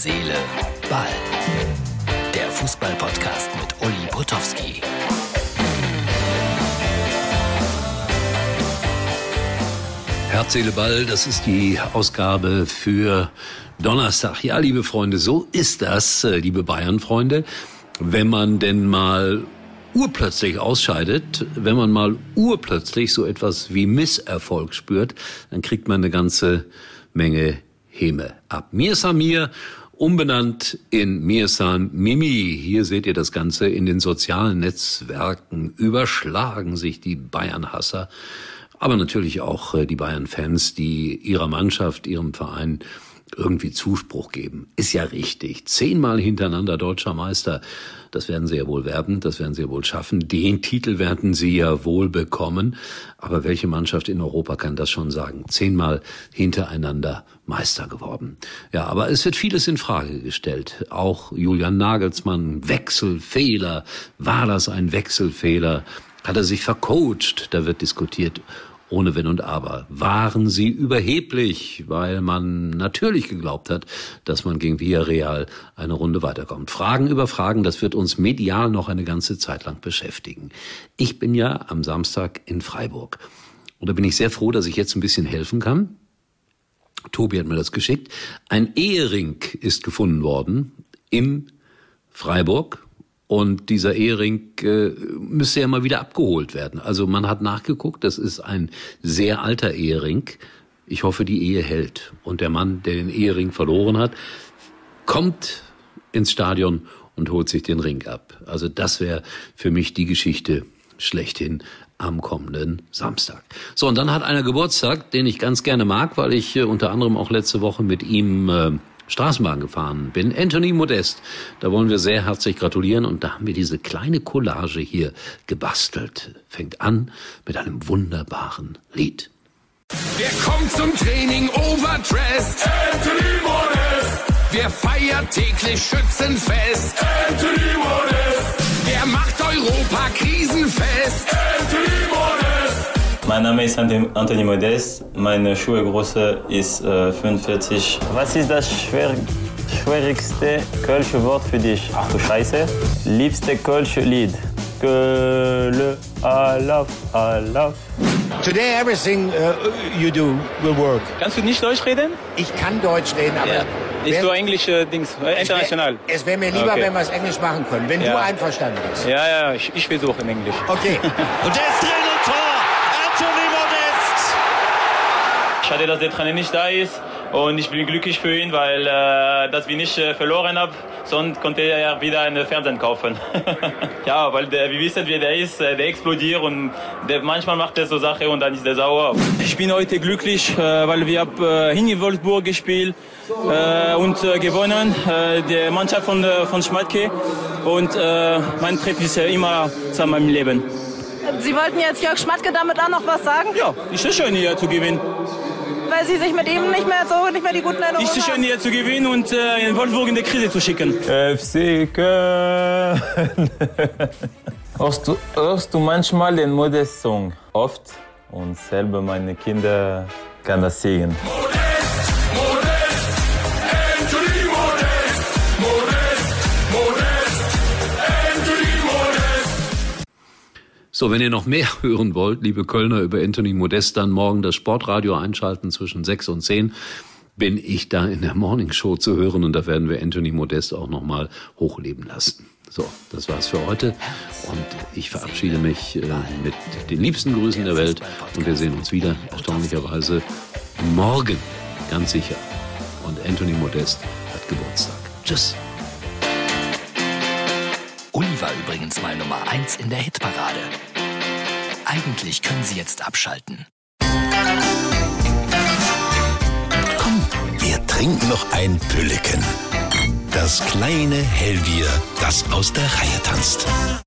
Seele, Ball. Der Fußball-Podcast mit Uli Potowski. Herz, Seele, Ball, das ist die Ausgabe für Donnerstag. Ja, liebe Freunde, so ist das, äh, liebe Bayern-Freunde. Wenn man denn mal urplötzlich ausscheidet, wenn man mal urplötzlich so etwas wie Misserfolg spürt, dann kriegt man eine ganze Menge Häme ab. Mir Samir, umbenannt in Mirsan Mimi. Hier seht ihr das Ganze in den sozialen Netzwerken. Überschlagen sich die Bayern-Hasser, aber natürlich auch äh, die Bayern-Fans, die ihrer Mannschaft, ihrem Verein irgendwie Zuspruch geben. Ist ja richtig. Zehnmal hintereinander deutscher Meister. Das werden sie ja wohl werden, das werden sie ja wohl schaffen. Den Titel werden sie ja wohl bekommen. Aber welche Mannschaft in Europa kann das schon sagen? Zehnmal hintereinander Meister geworden. Ja, aber es wird vieles in Frage gestellt. Auch Julian Nagelsmann, Wechselfehler. War das ein Wechselfehler? Hat er sich vercoacht? Da wird diskutiert ohne Wenn und Aber. Waren sie überheblich, weil man natürlich geglaubt hat, dass man gegen Villarreal eine Runde weiterkommt. Fragen über Fragen, das wird uns medial noch eine ganze Zeit lang beschäftigen. Ich bin ja am Samstag in Freiburg. Und da bin ich sehr froh, dass ich jetzt ein bisschen helfen kann. Tobi hat mir das geschickt. Ein Ehering ist gefunden worden im Freiburg und dieser Ehering äh, müsste ja mal wieder abgeholt werden. Also man hat nachgeguckt, das ist ein sehr alter Ehering. Ich hoffe, die Ehe hält. Und der Mann, der den Ehering verloren hat, kommt ins Stadion und holt sich den Ring ab. Also das wäre für mich die Geschichte schlechthin am kommenden Samstag. So, und dann hat einer Geburtstag, den ich ganz gerne mag, weil ich äh, unter anderem auch letzte Woche mit ihm äh, Straßenbahn gefahren bin. Anthony Modest. Da wollen wir sehr herzlich gratulieren und da haben wir diese kleine Collage hier gebastelt. Fängt an mit einem wunderbaren Lied. Wer kommt zum Training overdressed? Anthony Modest. Wer feiert täglich Schützenfest? Anthony Modest. Wer macht Europa krisenfest? Anthony. Mein Name ist Anthony Modest. Meine Schuhgröße ist äh, 45. Was ist das schwer, schwierigste kölsche Wort für dich? Ach du Scheiße. Liebste kölsche Lied? Kölle, I love, I love. Today everything uh, you do will work. Kannst du nicht Deutsch reden? Ich kann Deutsch reden, aber Ja. Ist wär- so Englisch äh, Dings, äh, international. es wäre mir lieber, Okay. wenn wir es Englisch machen können, wenn du Ja. einverstanden bist. Ja, ja, ich, ich versuche in Englisch. Okay. Und der ist drin Schade, dass der Trainer nicht da ist. Und ich bin glücklich für ihn, weil äh, dass wir nicht äh, verloren haben. Sonst konnte er wieder einen Fernsehen kaufen. ja, weil der, wir wissen, wie der ist. äh, Der explodiert und der, manchmal macht er so Sachen und dann ist er sauer. Ich bin heute glücklich, äh, weil wir haben äh, in Wolfsburg gespielt äh, und äh, gewonnen. Äh, die Mannschaft von, von Schmatke. Und äh, mein Trip ist immer zu meinem Leben. Sie wollten jetzt Jörg Schmatke damit auch noch was sagen, Ja, ist schön hier zu gewinnen. Weil Sie sich mit ihm nicht mehr so, nicht mehr die guten Erinnerungen Ist es schön hier zu gewinnen und äh, in Wolfsburg in die Krise zu schicken. FC Köln. hörst, du, hörst du manchmal den Modest-Song? Oft. Und selber meine Kinder kann das singen. Modest, So, wenn ihr noch mehr hören wollt, liebe Kölner, über Anthony Modest, dann morgen das Sportradio einschalten zwischen 6 und 10 bin ich da in der Morning Show zu hören und da werden wir Anthony Modest auch nochmal hochleben lassen. So, das war's für heute und ich verabschiede mich äh, mit den liebsten Grüßen der Welt und wir sehen uns wieder, erstaunlicherweise, morgen, ganz sicher. Und Anthony Modest hat Geburtstag. Tschüss. Uli war übrigens mal Nummer 1 in der Hitparade. Eigentlich können Sie jetzt abschalten. Komm, wir trinken noch ein Pülleken. Das kleine Hellbier, das aus der Reihe tanzt.